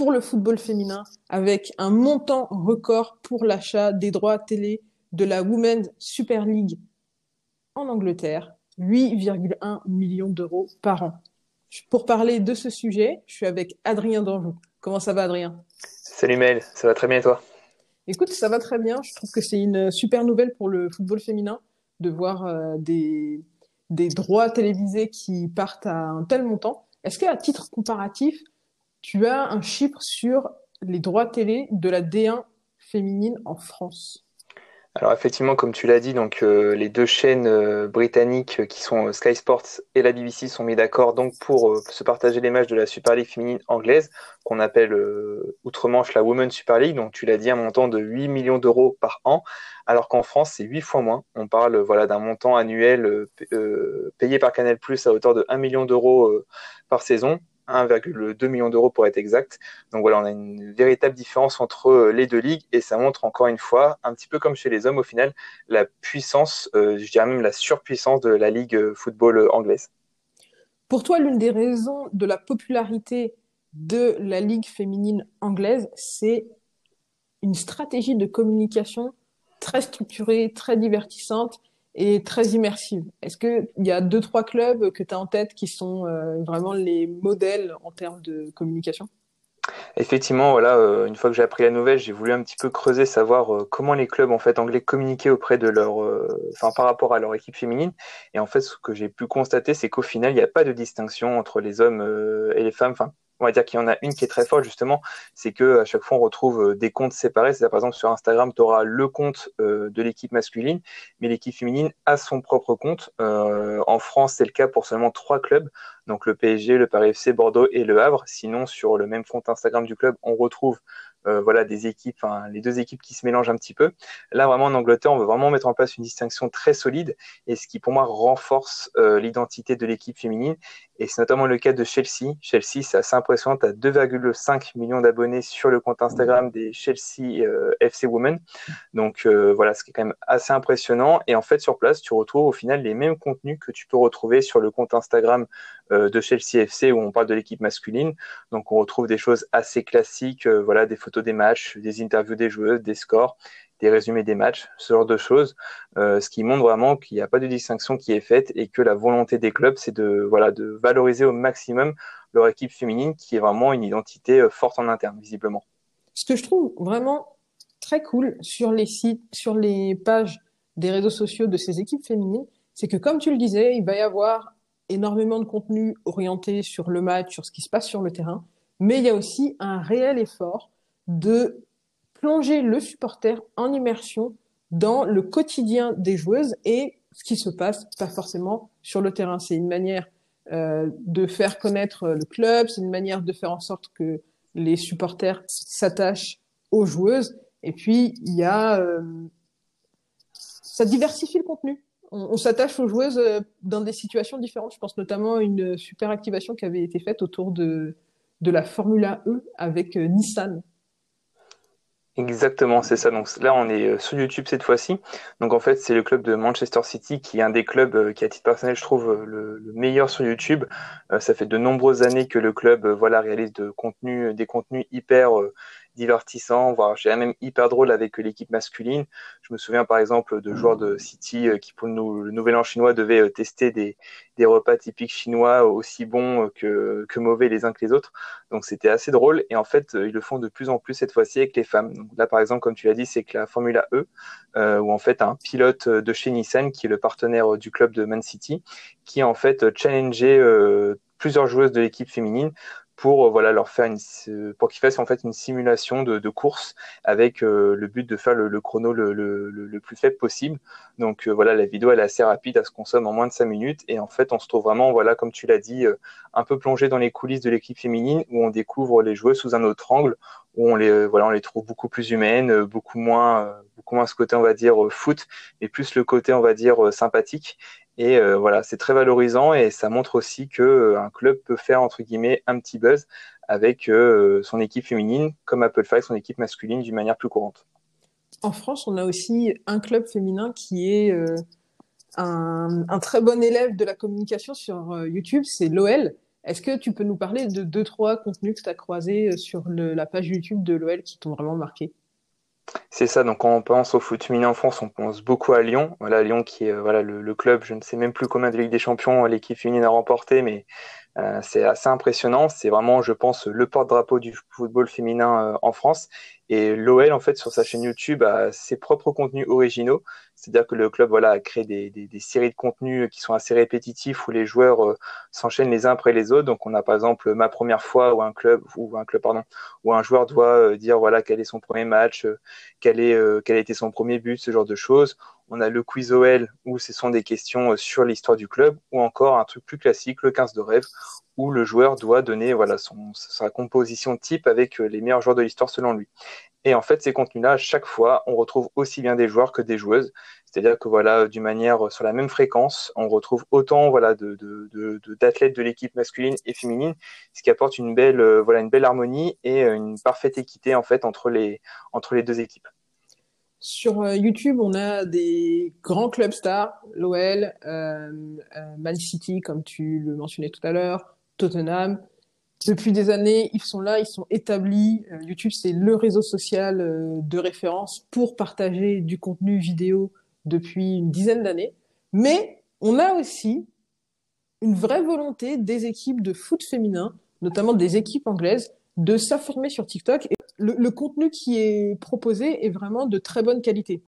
pour le football féminin avec un montant record pour l'achat des droits télé de la Women's Super League en Angleterre, 8,1 millions d'euros par an. Pour parler de ce sujet, je suis avec Adrien Danjou. Comment ça va Adrien? Salut Mel, ça va très bien et toi? Écoute, ça va très bien. Je trouve que c'est une super nouvelle pour le football féminin de voir euh, des, des droits télévisés qui partent à un tel montant. Est-ce qu'à titre comparatif, tu as un chiffre sur les droits télé de la D1 féminine en France alors effectivement, comme tu l'as dit, donc euh, les deux chaînes euh, britanniques euh, qui sont Sky Sports et la BBC sont mis d'accord donc pour se partager les matchs de la Super League féminine anglaise qu'on appelle outre-Manche la Women's Super League. Donc tu l'as dit, un montant de 8 millions d'euros par an, alors qu'en France c'est 8 fois moins. On parle voilà d'un montant annuel payé par Canal+ à hauteur de 1 million d'euros par saison 1,2 million d'euros pour être exact. Donc voilà, on a une véritable différence entre euh, les deux ligues et ça montre encore une fois, un petit peu comme chez les hommes au final, la puissance, euh, je dirais même la surpuissance de la ligue euh, football anglaise. Pour toi, l'une des raisons de la popularité de la ligue féminine anglaise, c'est une stratégie de communication très structurée, très divertissante et très immersive. Est-ce qu'il y a deux, trois clubs que tu as en tête qui sont euh, vraiment les modèles en termes de communication? Effectivement, voilà, euh, une fois que j'ai appris la nouvelle, j'ai voulu un petit peu creuser, savoir euh, comment les clubs en fait anglais communiquaient auprès de leur, par rapport à leur équipe féminine. Et en fait, ce que j'ai pu constater, c'est qu'au final, il n'y a pas de distinction entre les hommes et les femmes. On va dire qu'il y en a une qui est très forte justement, c'est que à chaque fois on retrouve euh, des comptes séparés. C'est par exemple sur Instagram, tu auras le compte euh, de l'équipe masculine, mais l'équipe féminine a son propre compte. Euh, en France, c'est le cas pour seulement trois clubs, donc le PSG, le Paris FC, Bordeaux et le Havre. Sinon, sur le même compte Instagram du club, on retrouve voilà des équipes, les deux équipes qui se mélangent un petit peu. Là, vraiment en Angleterre, on veut vraiment mettre en place une distinction très solide et ce qui pour moi renforce l'identité de l'équipe féminine. Et c'est notamment le cas de Chelsea. Chelsea, c'est assez impressionnant. Tu as 2,5 millions d'abonnés sur le compte Instagram des Chelsea euh, FC Women. Donc voilà, ce qui est quand même assez impressionnant. Et en fait, sur place, tu retrouves au final les mêmes contenus que tu peux retrouver sur le compte Instagram de Chelsea FC où on parle de l'équipe masculine. Donc on retrouve des choses assez classiques, voilà, des photos des matchs, des interviews des joueuses, des scores, des résumés des matchs, ce genre de choses, euh, ce qui montre vraiment qu'il n'y a pas de distinction qui est faite et que la volonté des clubs, c'est de, voilà, de valoriser au maximum leur équipe féminine qui est vraiment une identité euh, forte en interne, visiblement. Ce que je trouve vraiment très cool sur les sites, sur les pages des réseaux sociaux de ces équipes féminines, c'est que comme tu le disais, il va y avoir énormément de contenu orienté sur le match, sur ce qui se passe sur le terrain, mais il y a aussi un réel effort de plonger le supporter en immersion dans le quotidien des joueuses et ce qui se passe pas forcément sur le terrain. C'est une manière euh, de faire connaître le club, c'est une manière de faire en sorte que les supporters s'attachent aux joueuses. Et puis il y a, euh, ça diversifie le contenu. On, s'attache aux joueuses euh, dans des situations différentes. Je pense notamment à une super activation qui avait été faite autour de de la Formula E avec euh, Nissan. Exactement, c'est ça. Donc là, on est euh, sur YouTube cette fois-ci. Donc en fait, c'est le club de Manchester City qui est un des clubs euh, qui, à titre personnel, je trouve euh, le, meilleur sur YouTube. ça fait de nombreuses années que le club, voilà, réalise des contenus hyper divertissant, voire j'ai même hyper drôle avec l'équipe masculine. Je me souviens par exemple de joueurs de City euh, qui pour le Nouvel An chinois devaient euh, tester des, des repas typiques chinois aussi bons euh, que, que mauvais les uns que les autres. Donc c'était assez drôle et en fait ils le font de plus en plus cette fois-ci avec les femmes. Donc là par exemple comme tu l'as dit c'est que la Formula E euh, où en fait un pilote de chez Nissan qui est le partenaire du club de Man City qui a en fait challengé plusieurs joueuses de l'équipe féminine pour euh, voilà leur faire une pour qu'ils fassent en fait une simulation de, de course avec euh, le but de faire le, le chrono le, le, plus faible possible. Donc euh, voilà, la vidéo elle est assez rapide, elle se consomme en moins de 5 minutes et en fait on se trouve vraiment voilà comme tu l'as dit un peu plongé dans les coulisses de l'équipe féminine où on découvre les joueuses sous un autre angle où on les voilà on les trouve beaucoup plus humaines, beaucoup moins beaucoup moins ce côté on va dire foot et plus le côté on va dire sympathique et euh, voilà, c'est très valorisant et ça montre aussi que euh, un club peut faire entre guillemets un petit buzz avec euh, son équipe féminine, comme Apple fait son équipe masculine d'une manière plus courante. En France, on a aussi un club féminin qui est un, très bon élève de la communication sur YouTube, c'est l'OL. Est-ce que tu peux nous parler de deux, trois contenus que tu as croisés sur la page YouTube de l'OL qui t'ont vraiment marqué? C'est ça, donc quand on pense au foot féminin en France, on pense beaucoup à Lyon. Voilà, Lyon qui est voilà le, club, je ne sais même plus combien de Ligue des Champions l'équipe féminine a remporté, mais euh, c'est assez impressionnant. C'est vraiment, je pense, le porte-drapeau du football féminin euh, en France. Et l'OL, en fait, sur sa chaîne YouTube, a ses propres contenus originaux. C'est-à-dire que le club voilà, a créé des, des, séries de contenus qui sont assez répétitifs où les joueurs euh, s'enchaînent les uns après les autres. Donc, on a par exemple ma première fois où un club, ou un club, pardon, où un joueur doit dire voilà quel est son premier match, quel est quel a été son premier but, ce genre de choses on a le quiz OL où ce sont des questions euh, sur l'histoire du club, ou encore un truc plus classique, le 15 de rêve, où le joueur doit donner voilà son, sa composition type avec euh, les meilleurs joueurs de l'histoire selon lui. Et en fait, ces contenus-là, à chaque fois, on retrouve aussi bien des joueurs que des joueuses. C'est-à-dire que voilà, d'une manière euh, sur la même fréquence, on retrouve autant voilà de, d'athlètes de, l'équipe masculine et féminine, ce qui apporte une belle voilà une belle harmonie et une parfaite équité en fait entre les entre les deux équipes. Sur euh, YouTube, on a des grands clubs stars, l'OL, euh, euh, Man City, comme tu le mentionnais tout à l'heure, Tottenham. Depuis des années, ils sont là, ils sont établis. YouTube, c'est le réseau social de référence pour partager du contenu vidéo depuis une dizaine d'années. Mais on a aussi une vraie volonté des équipes de foot féminin, notamment des équipes anglaises, de s'affirmer sur TikTok le, contenu qui est proposé est vraiment de très bonne qualité.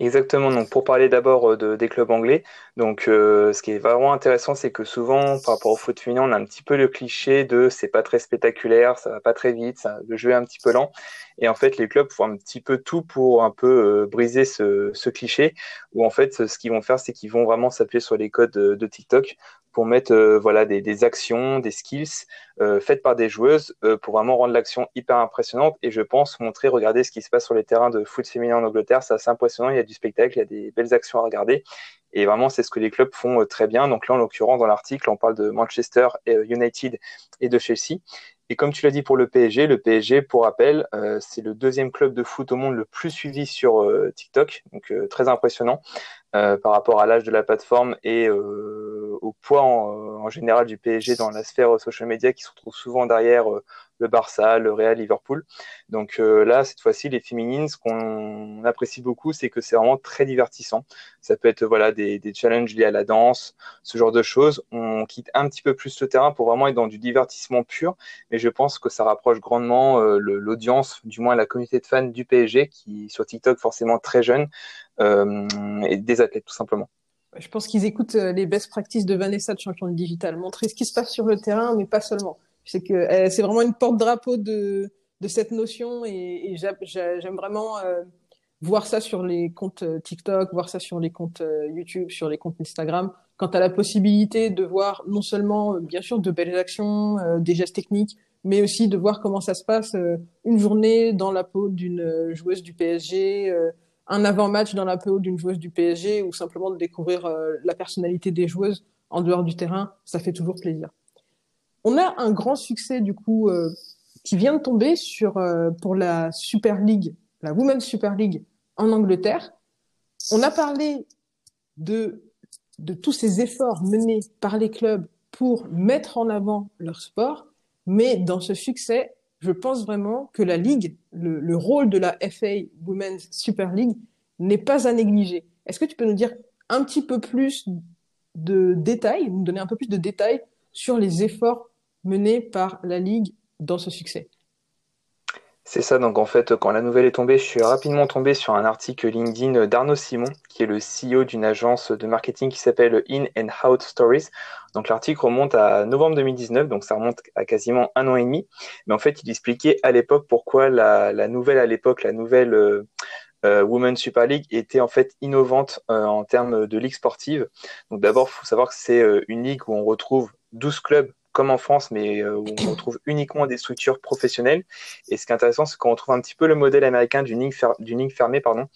Exactement. Donc, pour parler d'abord euh, de, des clubs anglais, donc euh, ce qui est vraiment intéressant, c'est que souvent, par rapport au foot féminin, on a un petit peu le cliché de c'est pas très spectaculaire, ça va pas très vite, ça, le jeu est un petit peu lent. Et en fait, les clubs font un petit peu tout pour un peu euh, briser ce, ce, cliché. Où en fait, ce qu'ils vont faire, c'est qu'ils vont vraiment s'appuyer sur les codes de, TikTok pour mettre euh, voilà des, des, actions, des skills euh, faites par des joueuses pour vraiment rendre l'action hyper impressionnante. Et je pense montrer, regarder ce qui se passe sur les terrains de foot féminin en Angleterre, c'est assez impressionnant. Il y a du spectacle, il y a des belles actions à regarder. Et vraiment, c'est ce que les clubs font très bien. Donc là, en l'occurrence, dans l'article, on parle de Manchester United et de Chelsea. Et comme tu l'as dit pour le PSG, le PSG, pour rappel, euh, c'est le deuxième club de foot au monde le plus suivi sur euh, TikTok, donc euh, très impressionnant par rapport à l'âge de la plateforme et au poids en, en, général du PSG dans la sphère social media qui se retrouve souvent derrière le Barça, le Real, Liverpool. Donc euh, là, cette fois-ci, les féminines, ce qu'on apprécie beaucoup, c'est que c'est vraiment très divertissant. Ça peut être voilà des, challenges liés à la danse, ce genre de choses. On quitte un petit peu plus le terrain pour vraiment être dans du divertissement pur, mais je pense que ça rapproche grandement euh, l'audience, du moins la communauté de fans du PSG, qui sur TikTok forcément très jeune, euh, et des athlètes tout simplement. Je pense qu'ils écoutent euh, les best practices de Vanessa de champion de digital, montrer ce qui se passe sur le terrain, mais pas seulement. Euh, c'est vraiment une porte-drapeau de, de cette notion et, j'aime vraiment euh, voir ça sur les comptes TikTok, voir ça sur les comptes YouTube, sur les comptes Instagram. Quand tu as la possibilité de voir non seulement, bien sûr, de belles actions, des gestes techniques, mais aussi de voir comment ça se passe une journée dans la peau d'une joueuse du PSG, un avant-match dans la peau d'une joueuse du PSG, ou simplement de découvrir la personnalité des joueuses en dehors du terrain, ça fait toujours plaisir. On a un grand succès du coup euh, qui vient de tomber sur euh, pour la Super League, la Women's Super League en Angleterre. On a parlé de tous ces efforts menés par les clubs pour mettre en avant leur sport, mais dans ce succès, je pense vraiment que la ligue, le, le rôle de la FA Women's Super League n'est pas à négliger. Est-ce que tu peux nous dire un petit peu plus de détails, nous donner un peu plus de détails sur les efforts menée par la Ligue dans ce succès? C'est ça, donc en fait, quand la nouvelle est tombée, je suis rapidement tombé sur un article LinkedIn d'Arnaud Simon, qui est le CEO d'une agence de marketing qui s'appelle In and Out Stories. Donc l'article remonte à novembre 2019, donc ça remonte à quasiment un an et demi. Mais en fait, il expliquait à l'époque pourquoi la, nouvelle à l'époque, la nouvelle euh, euh, Women's Super League était en fait innovante euh, en termes de ligue sportive. Donc d'abord, il faut savoir que c'est une ligue où on retrouve 12 clubs comme en France, mais euh, où on retrouve uniquement des structures professionnelles. Et ce qui est intéressant, c'est qu'on retrouve un petit peu le modèle américain d'une ligne, fermée. pardon.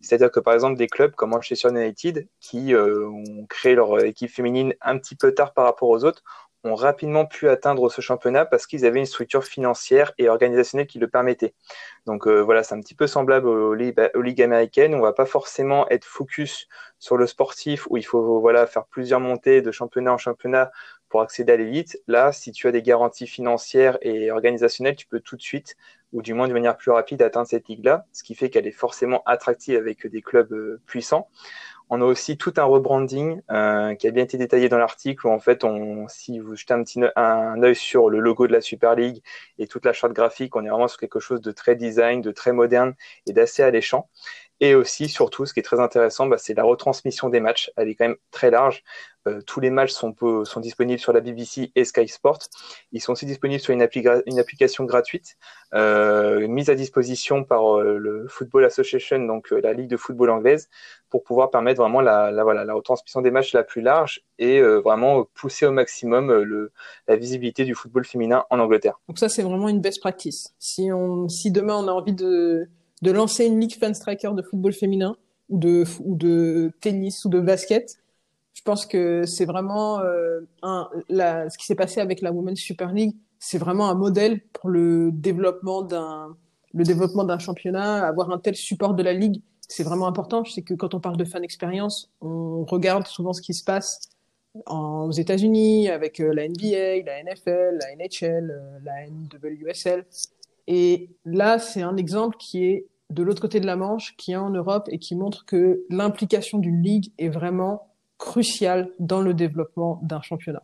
C'est-à-dire que par exemple, des clubs comme Manchester United, qui euh, ont créé leur équipe féminine un petit peu tard par rapport aux autres, ont rapidement pu atteindre ce championnat parce qu'ils avaient une structure financière et organisationnelle qui le permettait. Donc euh, voilà, c'est un petit peu semblable aux, aux, ligues américaines. On va pas forcément être focus sur le sportif où il faut voilà faire plusieurs montées de championnat en championnat pour accéder à l'élite. Là, si tu as des garanties financières et organisationnelles, tu peux tout de suite, ou du moins de manière plus rapide, atteindre cette ligue-là, ce qui fait qu'elle est forcément attractive avec des clubs euh, puissants. On a aussi tout un rebranding euh, qui a bien été détaillé dans l'article où en fait, on, si vous jetez un petit un œil sur le logo de la Super League et toute la charte graphique, on est vraiment sur quelque chose de très design, de très moderne et d'assez alléchant. Et aussi, surtout, ce qui est très intéressant, bah, c'est la retransmission des matchs. Elle est quand même très large. Euh, tous les matchs sont, sont, disponibles sur la BBC et Sky Sport. Ils sont aussi disponibles sur une, application gratuite euh, mise à disposition par euh, le Football Association, donc la Ligue de football anglaise, pour pouvoir permettre vraiment la, voilà, la retransmission des matchs la plus large et vraiment pousser au maximum le, la visibilité du football féminin en Angleterre. Donc ça, c'est vraiment une best practice. Si, on, si demain on a envie de de lancer une ligue fan striker de football féminin ou de, ou de tennis ou de basket. Je pense que c'est vraiment euh, ce qui s'est passé avec la Women's Super League, c'est vraiment un modèle pour le développement d'un le développement d'un championnat, avoir un tel support de la ligue, c'est vraiment important. Je sais que quand on parle de fan expérience, on regarde souvent ce qui se passe aux États-Unis avec euh, la NBA, la NFL, la NHL, euh, la NWSL. Et là, c'est un exemple qui est de l'autre côté de la Manche, qui est en Europe et qui montre que l'implication d'une ligue est vraiment cruciale dans le développement d'un championnat.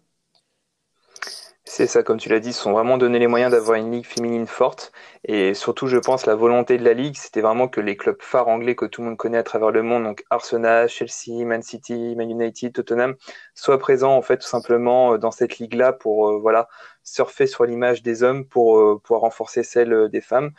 C'est ça, comme tu l'as dit, ils sont vraiment donné les moyens d'avoir une ligue féminine forte. Et surtout, je pense, la volonté de la ligue, c'était vraiment que les clubs phares anglais que tout le monde connaît à travers le monde, donc Arsenal, Chelsea, Man City, Man United, Tottenham, soient présents, en fait, tout simplement euh, dans cette ligue-là pour, euh, voilà, surfer sur l'image des hommes pour euh, pouvoir renforcer celle des femmes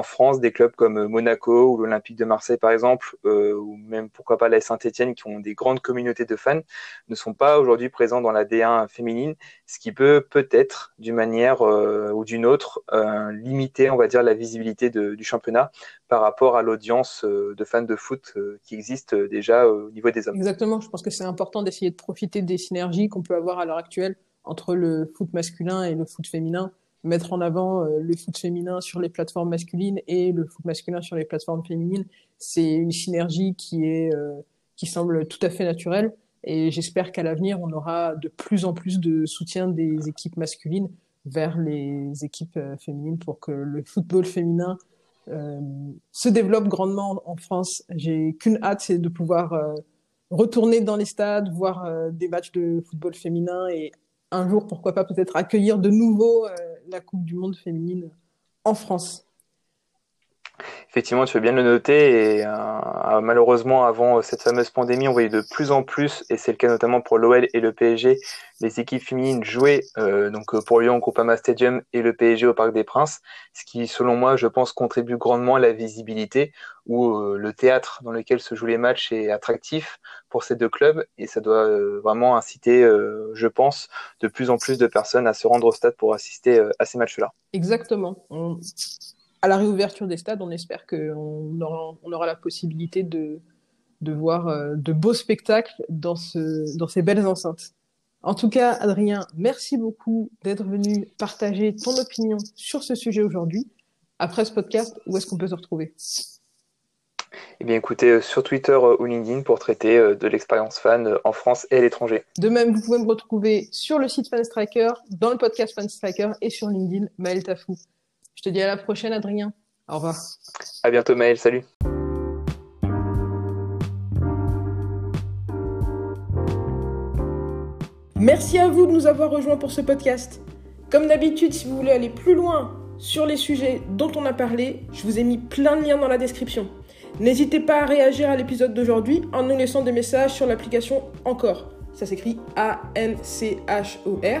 en France, des clubs comme Monaco ou l'Olympique de Marseille, par exemple, euh, ou même pourquoi pas la Saint-Etienne, qui ont des grandes communautés de fans, ne sont pas aujourd'hui présents dans la D1 féminine, ce qui peut peut-être, d'une manière euh, ou d'une autre, euh, limiter, on va dire, la visibilité du championnat par rapport à l'audience de fans de foot qui existe déjà au niveau des hommes. Exactement, je pense que c'est important d'essayer de profiter des synergies qu'on peut avoir à l'heure actuelle entre le foot masculin et le foot féminin mettre en avant euh, le foot féminin sur les plateformes masculines et le foot masculin sur les plateformes féminines, c'est une synergie qui est euh, qui semble tout à fait naturelle. Et j'espère qu'à l'avenir, on aura de plus en plus de soutien des équipes masculines vers les équipes euh, féminines pour que le football féminin se développe grandement en France. J'ai qu'une hâte, c'est de pouvoir retourner dans les stades, voir des matchs de football féminin et un jour, pourquoi pas peut-être accueillir de nouveau la Coupe du Monde féminine en France. Effectivement, tu veux bien le noter. Et euh, malheureusement, avant euh, cette fameuse pandémie, on voyait de plus en plus, et c'est le cas notamment pour l'OL et le PSG, les équipes féminines jouer euh, donc pour Lyon au Groupama Stadium et le PSG au Parc des Princes, ce qui, selon moi, je pense, contribue grandement à la visibilité où le théâtre dans lequel se jouent les matchs est attractif pour ces deux clubs et ça doit vraiment inciter, je pense, de plus en plus de personnes à se rendre au stade pour assister à ces matchs-là. Exactement à la réouverture des stades, on espère qu'on aura, on aura la possibilité de, de voir euh, de beaux spectacles dans, ce, dans ces belles enceintes. En tout cas, Adrien, merci beaucoup d'être venu partager ton opinion sur ce sujet aujourd'hui. Après ce podcast, où est-ce qu'on peut se retrouver? Eh bien, écoutez, euh, sur Twitter euh, ou LinkedIn pour traiter de l'expérience fan en France et à l'étranger. De même, vous pouvez me retrouver sur le site Fanstriker, dans le podcast Fanstriker et sur LinkedIn, Maël Tafou. Je te dis à la prochaine, Adrien. Au revoir. À bientôt, Maël. Salut. Merci à vous de nous avoir rejoints pour ce podcast. Comme d'habitude, si vous voulez aller plus loin sur les sujets dont on a parlé. Je vous ai mis plein de liens dans la description. N'hésitez pas à réagir à l'épisode d'aujourd'hui en nous laissant des messages sur l'application Encore. Ça s'écrit A-N-C-H-O-R.